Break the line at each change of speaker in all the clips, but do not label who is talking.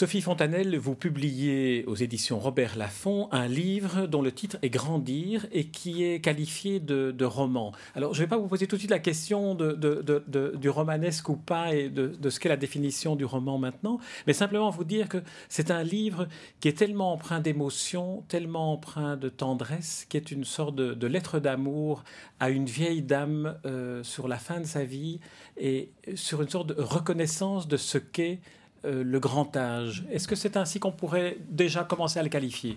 Sophie Fontanelle, vous publiez aux éditions Robert Laffont un livre dont le titre est Grandir et qui est qualifié de, roman. Alors, je ne vais pas vous poser tout de suite la question du romanesque ou pas et de, ce qu'est la définition du roman maintenant, mais simplement vous dire que c'est un livre qui est tellement empreint d'émotion, tellement empreint de tendresse, qui est une sorte de, lettre d'amour à une vieille dame euh, sur la fin de sa vie et sur une sorte de reconnaissance de ce qu'est euh, le grand âge. Est-ce que c'est ainsi qu'on pourrait déjà commencer à le qualifier?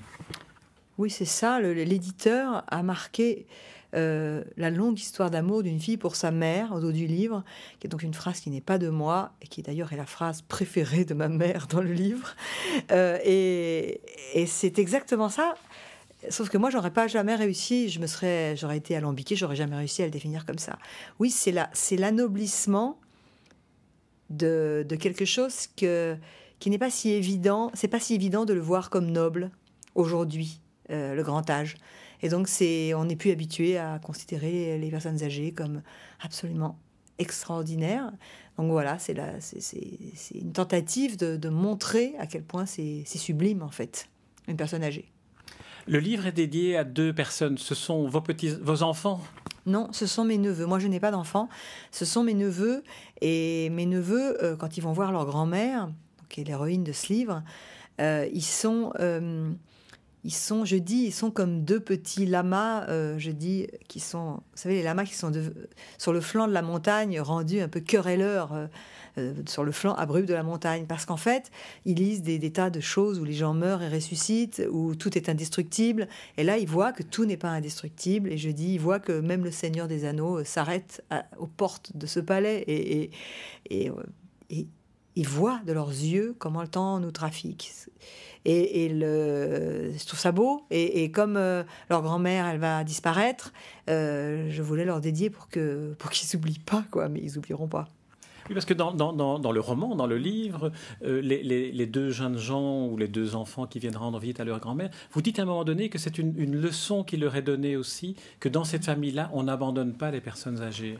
Oui, c'est ça. L'éditeur a marqué euh, la longue histoire d'amour d'une fille pour sa mère au dos du livre, qui est donc une phrase qui n'est pas de moi et qui d'ailleurs est la phrase préférée de ma mère dans le livre. Euh, et, c'est exactement ça. Sauf que moi, j'aurais pas jamais réussi. Je me serais, j'aurais été alambiquée, j'aurais jamais réussi à le définir comme ça. Oui, c'est c'est l'anoblissement de, quelque chose que, qui n'est pas si évident, c'est pas si évident de le voir comme noble aujourd'hui, euh, le grand âge. Et donc, c'est, on n'est plus habitué à considérer les personnes âgées comme absolument extraordinaires. Donc voilà, c'est, c'est, une tentative de, montrer à quel point c'est, sublime, en fait, une personne âgée.
Le livre est dédié à deux personnes. Ce sont vos petits, vos enfants?
Non, ce sont mes neveux. Moi, je n'ai pas d'enfants. Ce sont mes neveux. Et mes neveux, euh, quand ils vont voir leur grand-mère, qui est l'héroïne de ce livre, euh, ils sont, euh, ils sont, je dis, ils sont comme deux petits lamas, je dis, qui sont, vous savez, les lamas qui sont sur le flanc de la montagne, rendus un peu querelleurs euh, sur le flanc abrupt de la montagne. Parce qu'en fait, ils lisent des, tas de choses où les gens meurent et ressuscitent, où tout est indestructible. Et là, ils voient que tout n'est pas indestructible. Et je dis, ils voient que même le Seigneur des Anneaux euh, s'arrête aux portes de ce palais. Et, et, et, ils voient de leurs yeux comment le temps nous trafique. Et, le, je trouve ça beau. Et, comme euh, leur grand-mère, elle va disparaître, je voulais leur dédier pour que pour qu'ils s'oublient pas, quoi. Mais ils oublieront pas.
Oui, parce que dans, le roman, dans le livre, euh, les, deux jeunes gens ou les deux enfants qui viennent rendre visite à leur grand-mère, vous dites à un moment donné que c'est une, leçon qui leur est donnée aussi, que dans cette famille-là, on n'abandonne pas les personnes âgées.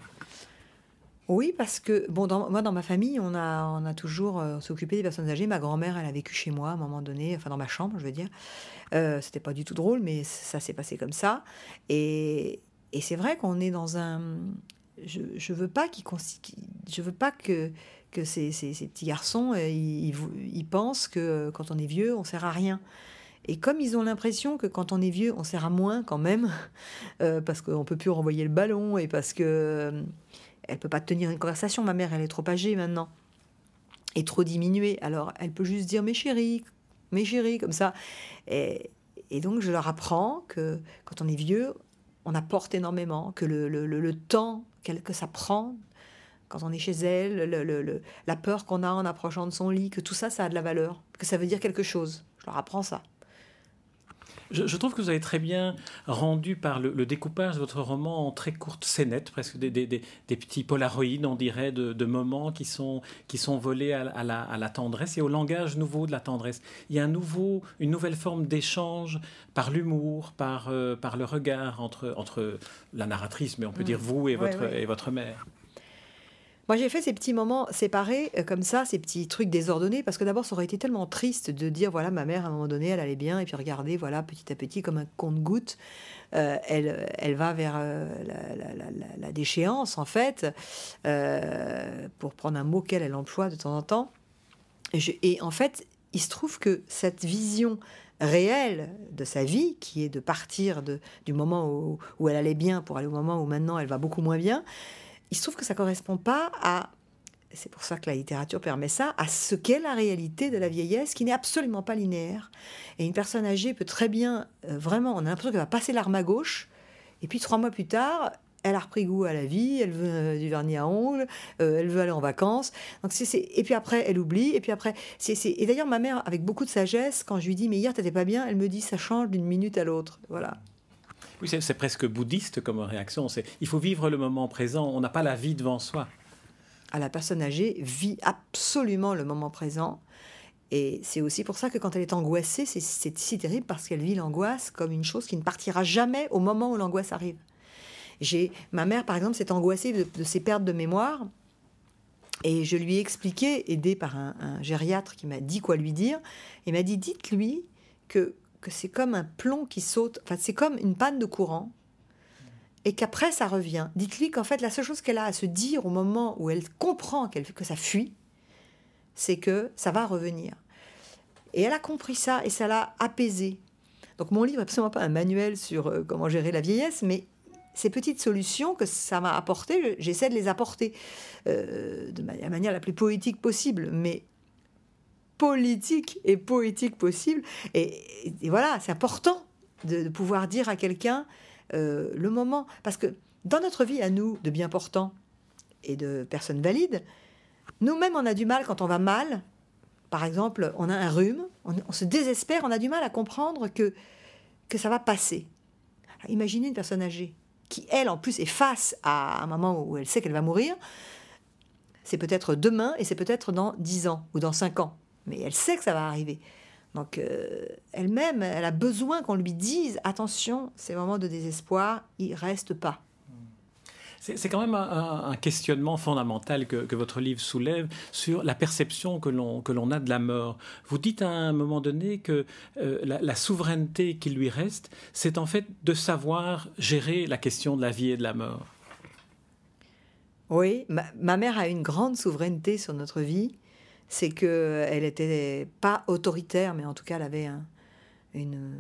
Oui, parce que, bon, moi, dans ma famille, on a, toujours euh, s'occupé des personnes âgées. Ma grand-mère, elle a vécu chez moi à un moment donné, enfin dans ma chambre, je veux dire. Euh, C'était pas du tout drôle, mais ça s'est passé comme ça. Et, c'est vrai qu'on est dans un, je, je veux pas je veux pas que que ces, ces, petits garçons euh, ils, ils, pensent que euh, quand on est vieux on sert à rien et comme ils ont l'impression que quand on est vieux on sert à moins quand même euh, parce qu'on peut plus renvoyer le ballon et parce que elle peut pas tenir une conversation ma mère elle est trop âgée maintenant et trop diminuée alors elle peut juste dire mes chéris mes chéris comme ça et, donc je leur apprends que quand on est vieux on apporte énormément, que le, le, le, temps que ça prend quand on est chez elle, le, la peur qu'on a en approchant de son lit, que tout ça, ça a de la valeur, que ça veut dire quelque chose. Je leur apprends ça.
Je, trouve que vous avez très bien rendu par le, découpage de votre roman en très courtes scénettes, presque des, des, des, petits polaroïdes, on dirait, de, moments qui sont, qui sont volés à, la, à, la, tendresse et au langage nouveau de la tendresse. Il y a un nouveau, une nouvelle forme d'échange par l'humour, par, euh, par le regard entre, entre la narratrice, mais on peut mm. dire vous et votre, et votre mère.
Moi, j'ai fait ces petits moments séparés, euh, comme ça, ces petits trucs désordonnés, parce que d'abord, ça aurait été tellement triste de dire, voilà, ma mère, à un moment donné, elle allait bien, et puis regardez, voilà, petit à petit, comme un compte-goutte, euh, elle, elle va vers euh, la, déchéance, en fait, pour prendre un mot qu'elle, elle emploie de temps en temps. Et, en fait, il se trouve que cette vision réelle de sa vie, qui est de partir du moment où, où elle allait bien pour aller au moment où maintenant elle va beaucoup moins bien, il se trouve que ça correspond pas à c'est pour ça que la littérature permet ça, à ce qu'est la réalité de la vieillesse, qui n'est absolument pas linéaire. Et une personne âgée peut très bien, euh, vraiment, on a l'impression qu'elle va passer l'arme à gauche, et puis trois mois plus tard, elle a repris goût à la vie, elle veut euh, du vernis à ongles, euh, elle veut aller en vacances. Donc c'est, et puis après, elle oublie, et puis après, c'est, et d'ailleurs ma mère, avec beaucoup de sagesse, quand je lui dis mais hier t'étais pas bien, elle me dit ça change d'une minute à l'autre. Voilà.
Oui, c'est presque bouddhiste comme réaction. Il faut vivre le moment présent. On n'a pas la vie devant soi.
à la personne âgée vit absolument le moment présent. Et c'est aussi pour ça que quand elle est angoissée, c'est si terrible parce qu'elle vit l'angoisse comme une chose qui ne partira jamais au moment où l'angoisse arrive. J'ai ma mère, par exemple, s'est angoissée de, ses pertes de mémoire. Et je lui ai expliqué, aidé par un, un gériatre qui m'a dit quoi lui dire. Il m'a dit dites-lui que, que c'est comme un plomb qui saute, enfin, c'est comme une panne de courant et qu'après ça revient. Dites-lui qu'en fait la seule chose qu'elle a à se dire au moment où elle comprend qu'elle, que ça fuit, c'est que ça va revenir. Et elle a compris ça et ça l'a apaisée. Donc mon livre n'est absolument pas un manuel sur euh, comment gérer la vieillesse, mais ces petites solutions que ça m'a apportées, j'essaie de les apporter euh, de la manière la plus poétique possible, mais politique et poétique possible. Et, voilà, c'est important de, pouvoir dire à quelqu'un euh, le moment. Parce que dans notre vie à nous, de bien portants et de personnes valides, nous-mêmes, on a du mal quand on va mal. Par exemple, on a un rhume, on, se désespère, on a du mal à comprendre que, que ça va passer. imaginez une personne âgée qui, elle, en plus, est face à un moment où elle sait qu'elle va mourir. C'est peut-être demain et c'est peut-être dans 10 ans ou dans 5 ans. Mais elle sait que ça va arriver. Donc euh, elle-même, elle a besoin qu'on lui dise attention, ces moments de désespoir, ils restent pas.
C'est quand même un, questionnement fondamental que, votre livre soulève sur la perception que l'on a de la mort. Vous dites à un moment donné que euh, la, souveraineté qui lui reste, c'est en fait de savoir gérer la question de la vie et de la mort.
Oui, ma mère a une grande souveraineté sur notre vie c'est qu'elle n'était pas autoritaire, mais en tout cas, elle avait une,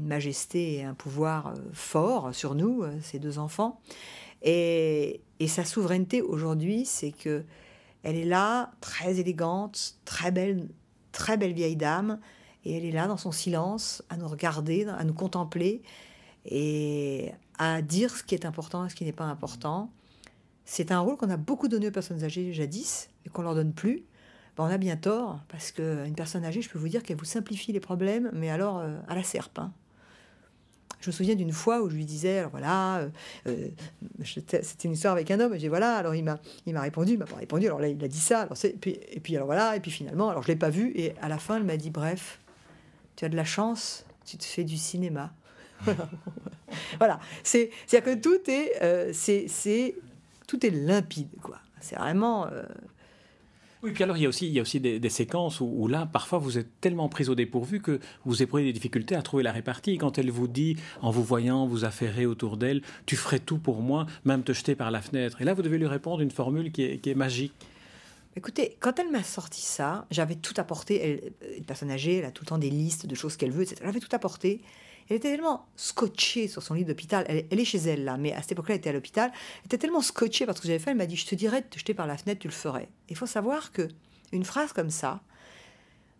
majesté et un pouvoir euh, fort sur nous, euh, ces deux enfants. Et, sa souveraineté aujourd'hui, c'est que elle est là, très élégante, très belle, très belle vieille dame, et elle est là dans son silence, à nous regarder, à nous contempler, et à dire ce qui est important et ce qui n'est pas important. C'est un rôle qu'on a beaucoup donné aux personnes âgées jadis et qu'on leur donne plus. Ben, on a bien tort, parce qu'une personne âgée, je peux vous dire qu'elle vous simplifie les problèmes, mais alors euh, à la serpe. Hein. Je me souviens d'une fois où je lui disais, alors voilà, euh, euh, c'était une histoire avec un homme, et j'ai voilà, alors il m'a, il m'a répondu, il m'a pas répondu, alors là il a dit ça, alors et, puis, alors voilà, et puis finalement, alors je l'ai pas vu, et à la fin elle m'a dit, bref, tu as de la chance, tu te fais du cinéma. voilà, c'est, c'est que tout est, c'est, c'est, tout est limpide, quoi. C'est vraiment
oui, puis alors il y a aussi, il y a aussi des, séquences où, là, parfois, vous êtes tellement pris au dépourvu que vous éprouvez des difficultés à trouver la répartie. Quand elle vous dit, en vous voyant, vous affairez autour d'elle, tu ferais tout pour moi, même te jeter par la fenêtre. Et là, vous devez lui répondre une formule qui est, magique.
Écoutez, quand elle m'a sorti ça, j'avais tout apporté. Elle, une personne âgée, elle a tout le temps des listes de choses qu'elle veut, etc. J'avais tout apporté. Elle était tellement scotchée sur son lit d'hôpital. Elle, est chez elle là, mais à cette époque-là, elle était à l'hôpital. Elle était tellement scotchée parce que j'avais fait. Elle m'a dit Je te dirais de te jeter par la fenêtre, tu le ferais. Il faut savoir que une phrase comme ça,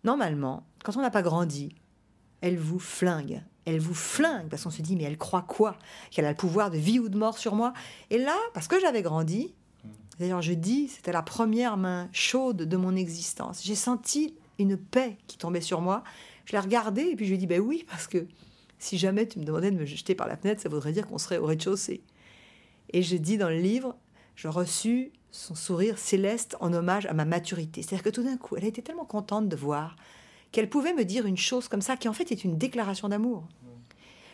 normalement, quand on n'a pas grandi, elle vous flingue. Elle vous flingue parce qu'on se dit Mais elle croit quoi? Qu'elle a le pouvoir de vie ou de mort sur moi? Et là, parce que j'avais grandi, d'ailleurs, je dis C'était la première main chaude de mon existence. J'ai senti une paix qui tombait sur moi. Je l'ai regardée et puis je lui ai dit Ben oui, parce que si jamais tu me demandais de me jeter par la fenêtre, ça voudrait dire qu'on serait au rez-de-chaussée. Et je dis dans le livre, je reçus son sourire céleste en hommage à ma maturité. C'est-à-dire que tout d'un coup, elle était tellement contente de voir qu'elle pouvait me dire une chose comme ça, qui en fait est une déclaration d'amour.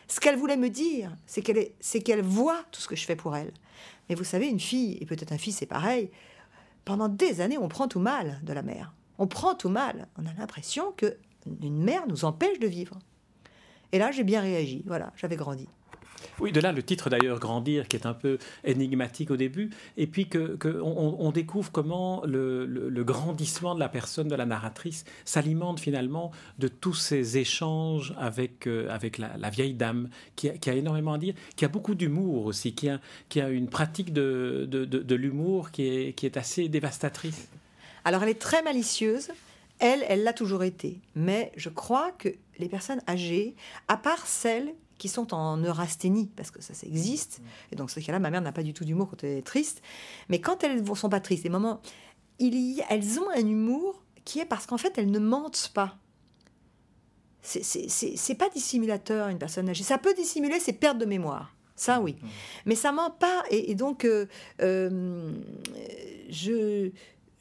Ce qu'elle voulait me dire, c'est qu'elle, c'est qu'elle voit tout ce que je fais pour elle. Mais vous savez, une fille, et peut-être un fils, c'est pareil, pendant des années, on prend tout mal de la mère. On prend tout mal. On a l'impression que une mère nous empêche de vivre. Et là, j'ai bien réagi. Voilà, j'avais grandi.
Oui, de là le titre d'ailleurs, Grandir, qui est un peu énigmatique au début, et puis que, on, découvre comment le, grandissement de la personne, de la narratrice, s'alimente finalement de tous ces échanges avec, euh, avec la, vieille dame, qui a, énormément à dire, qui a beaucoup d'humour aussi, qui a, qui a une pratique de, de, l'humour qui est, qui est assez dévastatrice.
Alors elle est très malicieuse, elle, elle l'a toujours été. Mais je crois que les personnes âgées, à part celles qui sont en neurasthénie, parce que ça, ça existe, et donc ce cas-là, ma mère n'a pas du tout d'humour quand elle est triste, mais quand elles ne sont pas tristes, des moments, il y, elles ont un humour qui est parce qu'en fait, elles ne mentent pas. C'est pas dissimulateur, une personne âgée. Ça peut dissimuler ses pertes de mémoire. Ça, oui. Mmh. Mais ça ment pas. Et, donc, euh, euh, je,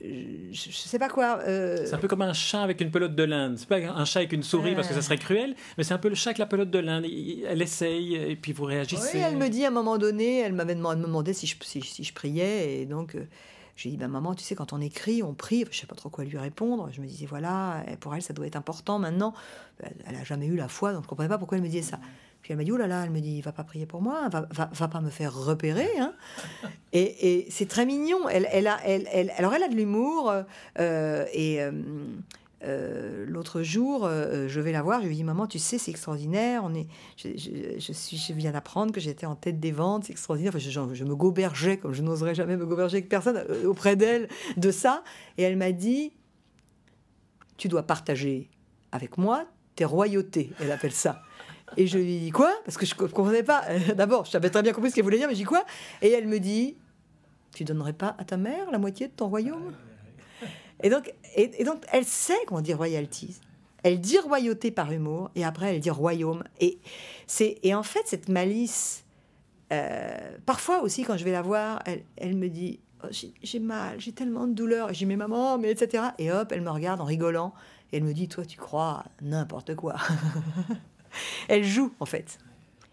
je, je sais pas quoi. euh,
C'est un peu comme un chat avec une pelote de l'Inde. C'est pas un chat avec une souris parce que ça serait cruel, mais c'est un peu le chat avec la pelote de l'Inde. Elle essaye et puis vous réagissez.
Oui, elle me dit à un moment donné, elle m'avait demandé, si je, si, si je priais, et donc euh, j'ai dit, bah, maman, tu sais, quand on écrit, on prie, je sais pas trop quoi lui répondre. Je me disais, voilà, pour elle, ça doit être important maintenant. Elle- Elle a jamais eu la foi, donc je comprenais pas pourquoi elle me disait ça. Puis elle m'a dit, oh là là, elle me dit, va pas prier pour moi, va, va, va pas me faire repérer. Hein. Et, c'est très mignon. Elle, elle a, elle, elle- alors elle a de l'humour, euh, et euh, euh, l'autre jour, euh, je vais la voir, je lui dis, maman, tu sais, c'est extraordinaire, on est, je, suis, je viens d'apprendre que j'étais en tête des ventes, c'est extraordinaire. Enfin, je, je- me gobergeais, comme je n'oserais jamais me goberger avec personne, euh, auprès d'elle, de ça. Et elle m'a dit Tu dois partager avec moi tes royautés, elle appelle ça. Et je lui dis Quoi? Parce que je ne comprenais pas. D'abord, je savais très bien compris ce qu'elle voulait dire, mais je dis Quoi? Et elle me dit Tu donnerais pas à ta mère la moitié de ton royaume? Et donc, et, donc, elle sait comment dire royalties. Elle dit royauté par humour, et après, elle dit royaume. Et, c'est, et en fait, cette malice, euh, parfois aussi, quand je vais la voir, elle, me dit Oh, j'ai, j'ai mal, j'ai tellement de douleur. Et je dis Mais etc. Et hop, elle me regarde en rigolant, et elle me dit Toi, tu crois n'importe quoi. elle joue, en fait.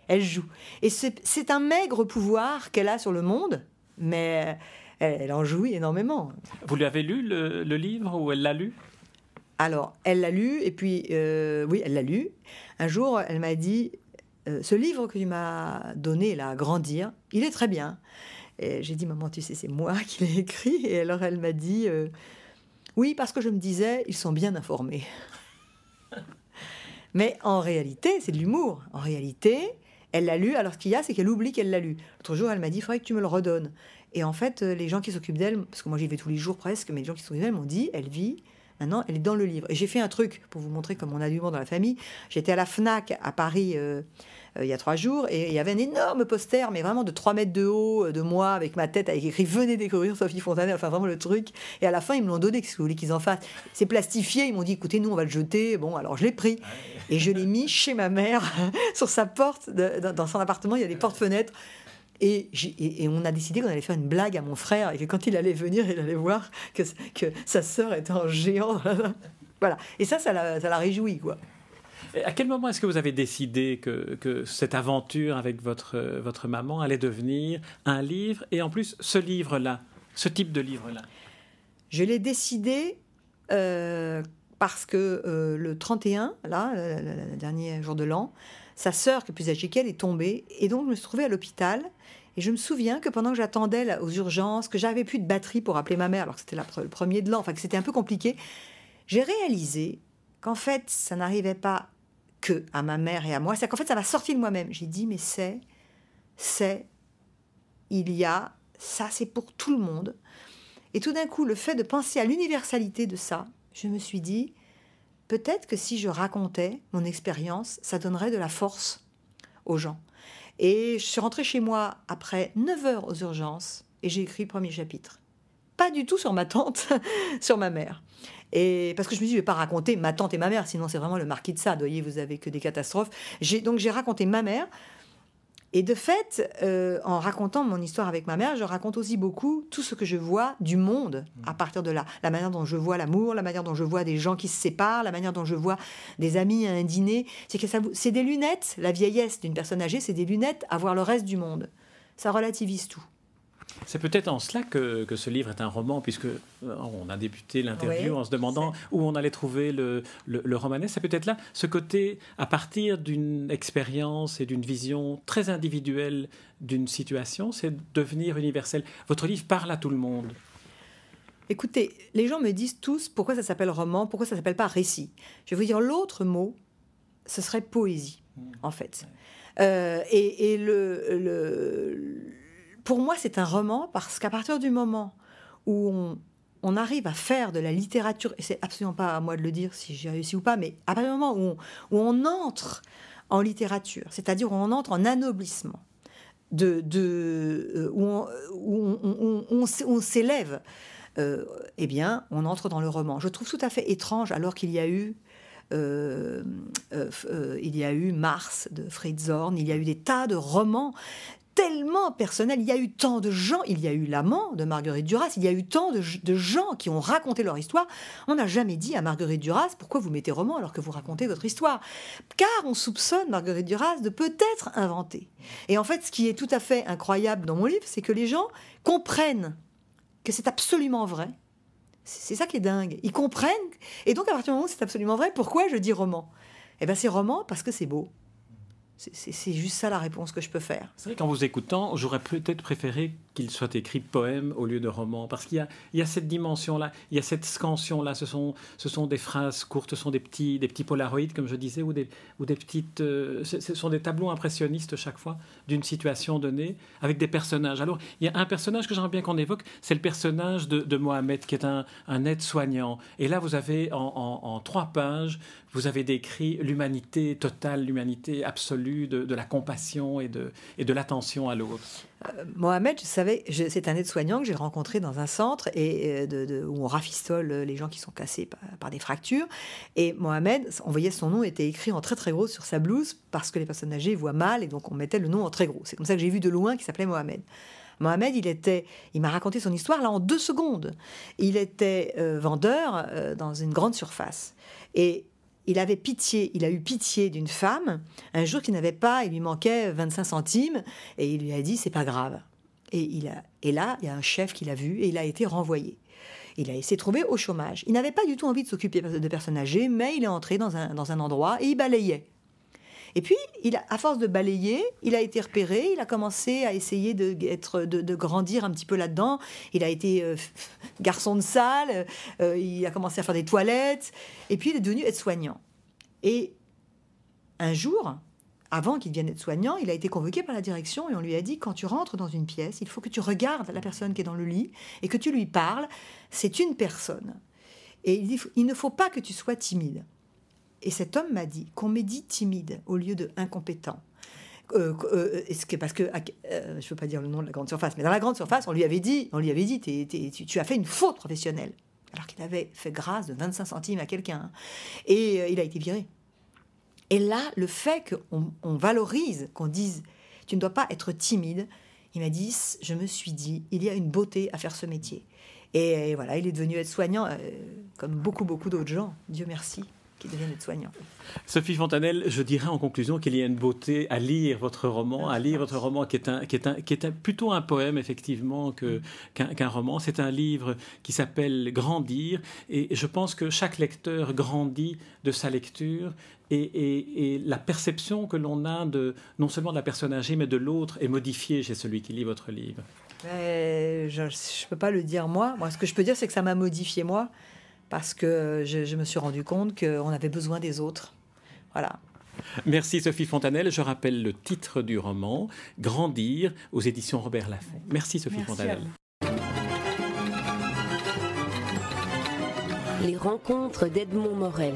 Elle joue. Et c'est, un maigre pouvoir qu'elle a sur le monde, mais elle, elle en jouit énormément.
Vous lui avez lu le, le livre ou elle l'a lu?
Alors, elle l'a lu, et puis, euh, oui, elle l'a lu. Un jour, elle m'a dit, euh, ce livre que tu m'as donné, là, Grandir, il est très bien. Et j'ai dit, maman, tu sais, c'est moi qui l'ai écrit. Et alors, elle m'a dit, euh, oui, parce que je me disais, ils sont bien informés. Mais en réalité, c'est de l'humour. En réalité, elle l'a lu, alors ce qu'il y a, c'est qu'elle oublie qu'elle l'a lu. L'autre jour, elle m'a dit, il faudrait que tu me le redonnes. Et en fait, euh, les gens qui s'occupent d'elle, parce que moi j'y vais tous les jours presque, mais les gens qui s'occupent d'elle m'ont dit, elle vit, maintenant elle est dans le livre. Et j'ai fait un truc pour vous montrer comme on a du monde dans la famille. J'étais à la FNAC à Paris euh, il y a trois jours, et il y avait un énorme poster, mais vraiment de 3 mètres de haut, euh, de moi, avec ma tête, avec écrit Venez découvrir Sophie Fontanet, enfin vraiment le truc. Et à la fin, ils me l'ont donné, qu'est-ce que vous voulez qu'ils en fassent? C'est plastifié, ils m'ont dit Écoutez, nous on va le jeter. Bon, alors je l'ai pris. Et je l'ai mis chez ma mère, sur sa porte, de- dans- dans son appartement, il y a des portes-fenêtres. Et, et- et on a décidé qu'on allait faire une blague à mon frère et que quand il allait venir, il allait voir que, que sa sœur était en géant. voilà. Et ça, ça l'a ça l'a réjoui, quoi.
À quel moment est-ce que vous avez décidé que, cette aventure avec votre, euh, votre maman allait devenir un livre et en plus ce livre-là, ce type de livre-là?
Je l'ai décidé euh, parce que euh, le 31, là, le, dernier jour de l'an, sa sœur, qui est plus âgée qu'elle, est tombée. Et donc, je me suis trouvée à l'hôpital. Et je me souviens que pendant que j'attendais aux urgences, que j'avais plus de batterie pour appeler ma mère, alors que c'était le premier de l'an, enfin que c'était un peu compliqué, j'ai réalisé qu'en fait, ça n'arrivait pas que à ma mère et à moi, c'est qu'en fait, ça m'a sorti de moi-même. J'ai dit, mais c'est, c'est, il y a, ça c'est pour tout le monde. Et tout d'un coup, le fait de penser à l'universalité de ça, je me suis dit, peut-être que si je racontais mon expérience, ça donnerait de la force aux gens. Et je suis rentrée chez moi après 9 heures aux urgences et j'ai écrit le premier chapitre. Pas du tout sur ma tante, sur ma mère. Et parce que je me suis dit, je vais pas raconter ma tante et ma mère, sinon c'est vraiment le marquis de Sade. Vous voyez, vous avez que des catastrophes. J'ai, donc j'ai raconté ma mère. Et de fait, euh, en racontant mon histoire avec ma mère, je raconte aussi beaucoup tout ce que je vois du monde à partir de là. La manière dont je vois l'amour, la manière dont je vois des gens qui se séparent, la manière dont je vois des amis à un dîner. C'est que ça, c'est des lunettes. La vieillesse d'une personne âgée, c'est des lunettes à voir le reste du monde. Ça relativise tout.
C'est peut-être en cela que, que ce livre est un roman, puisque euh, on a débuté l'interview
Oui,
en se demandant où on allait trouver le, le, le romanesque. C'est peut-être là ce côté, à partir d'une expérience et d'une vision très individuelle d'une situation, c'est devenir universel. Votre livre parle à tout le monde.
Écoutez, les gens me disent tous pourquoi ça s'appelle roman, pourquoi ça s'appelle pas récit. Je vais vous dire l'autre mot, ce serait poésie, en fait. Euh, et et le, le- pour moi, c'est un roman parce qu'à partir du moment où on, arrive à faire de la littérature, et c'est absolument pas à moi de le dire si j'ai réussi ou pas, mais à partir du moment où on, entre en littérature, c'est-à-dire où on entre en anoblissement, de, où on, s'élève, euh, eh bien, on entre dans le roman. Je trouve tout à fait étrange, alors qu'il y a eu euh, euh, il y a eu Mars de Fritz Zorn, il y a eu des tas de romans tellement personnel. Il y a eu tant de gens, il y a eu l'amant de Marguerite Duras, il y a eu tant de, gens qui ont raconté leur histoire. On n'a jamais dit à Marguerite Duras pourquoi vous mettez roman alors que vous racontez votre histoire. Car on soupçonne Marguerite Duras de peut-être inventer. Et en fait, ce qui est tout à fait incroyable dans mon livre, c'est que les gens comprennent que c'est absolument vrai. C'est ça qui est dingue. Ils comprennent. Et donc, à partir du moment où c'est absolument vrai, pourquoi je dis roman? Eh bien, c'est roman parce que c'est beau. C'est juste ça la réponse que je peux faire.
C'est vrai qu'en vous écoutant, j'aurais peut-être préféré qu'il soit écrit poème au lieu de roman, parce qu'il y, a, cette dimension-là, il y a cette scansion-là. Ce sont, ce sont des phrases courtes, ce sont des petits, des petits polaroïdes, comme je disais, ou des, ou des petites. Euh, ce, sont des tableaux impressionnistes chaque fois d'une situation donnée, avec des personnages. Alors, il y a un personnage que j'aimerais bien qu'on évoque, c'est le personnage de, Mohamed, qui est un, un aide-soignant. Et là, vous avez en, en trois pages vous avez décrit l'humanité totale, l'humanité absolue de, la compassion et de, et de l'attention à l'autre.
Euh, Mohamed, je c'est un aide-soignant que j'ai rencontré dans un centre euh, où on rafistole les gens qui sont cassés par, des fractures. Et Mohamed, on voyait son nom était écrit en très très gros sur sa blouse parce que les personnes âgées voient mal et donc on mettait le nom en très gros. C'est comme ça que j'ai vu de loin qu'il s'appelait Mohamed. Mohamed, il était, il m'a raconté son histoire là en deux secondes. Il était euh, vendeur dans une grande surface et il avait pitié, il a eu pitié d'une femme un jour qui n'avait pas, il lui manquait 25 centimes et il lui a dit c'est pas grave. Et, il a, et là, il y a un chef qui l'a vu et il a été renvoyé. Il a s'est trouvé au chômage. Il n'avait pas du tout envie de s'occuper de personnes âgées, mais il est entré dans un, dans un endroit et il balayait. Et puis, il à force de balayer, il a été repéré, il a commencé à essayer de, de, grandir un petit peu là-dedans. Il a été euh, garçon de salle, euh, il a commencé à faire des toilettes, et puis il est devenu aide-soignant. Et un jour, avant qu'il devienne aide-soignant, il a été convoqué par la direction et on lui a dit quand tu rentres dans une pièce, il faut que tu regardes la personne qui est dans le lit et que tu lui parles. C'est une personne. Et il, dit, il ne faut pas que tu sois timide. Et cet homme m'a dit qu'on m'ait dit timide au lieu de incompétent. Euh, euh, que, parce que euh, je ne veux pas dire le nom de la grande surface, mais dans la grande surface, on lui avait dit, on lui avait dit, tu, as fait une faute professionnelle, alors qu'il avait fait grâce de 25 centimes à quelqu'un, et il a été viré. Et là, le fait qu'on on valorise, qu'on dise, tu ne dois pas être timide, il m'a dit, je me suis dit, il y a une beauté à faire ce métier. Et, voilà, il est devenu aide-soignant, comme beaucoup, beaucoup d'autres gens. Dieu merci qui deviennent être soignants.
Sophie Fontanelle, je dirais en conclusion qu'il y a une beauté à lire votre roman, à lire votre roman qui est, un, qui est, un, qui est plutôt un poème effectivement qu'un, roman. C'est un livre qui s'appelle Grandir et je pense que chaque lecteur grandit de sa lecture et, et, la perception que l'on a de non seulement de la personne âgée mais de l'autre est modifiée chez celui qui lit votre livre.
je ne peux pas le dire moi. Moi, ce que je peux dire, c'est que ça m'a modifié moi parce que je, me suis rendu compte qu'on avait besoin des autres. Voilà.
Merci Sophie Fontanelle. Je rappelle le titre du roman, Grandir, aux éditions Robert Laffont. Merci Sophie Fontanelle.
Les rencontres d'Edmond Morel.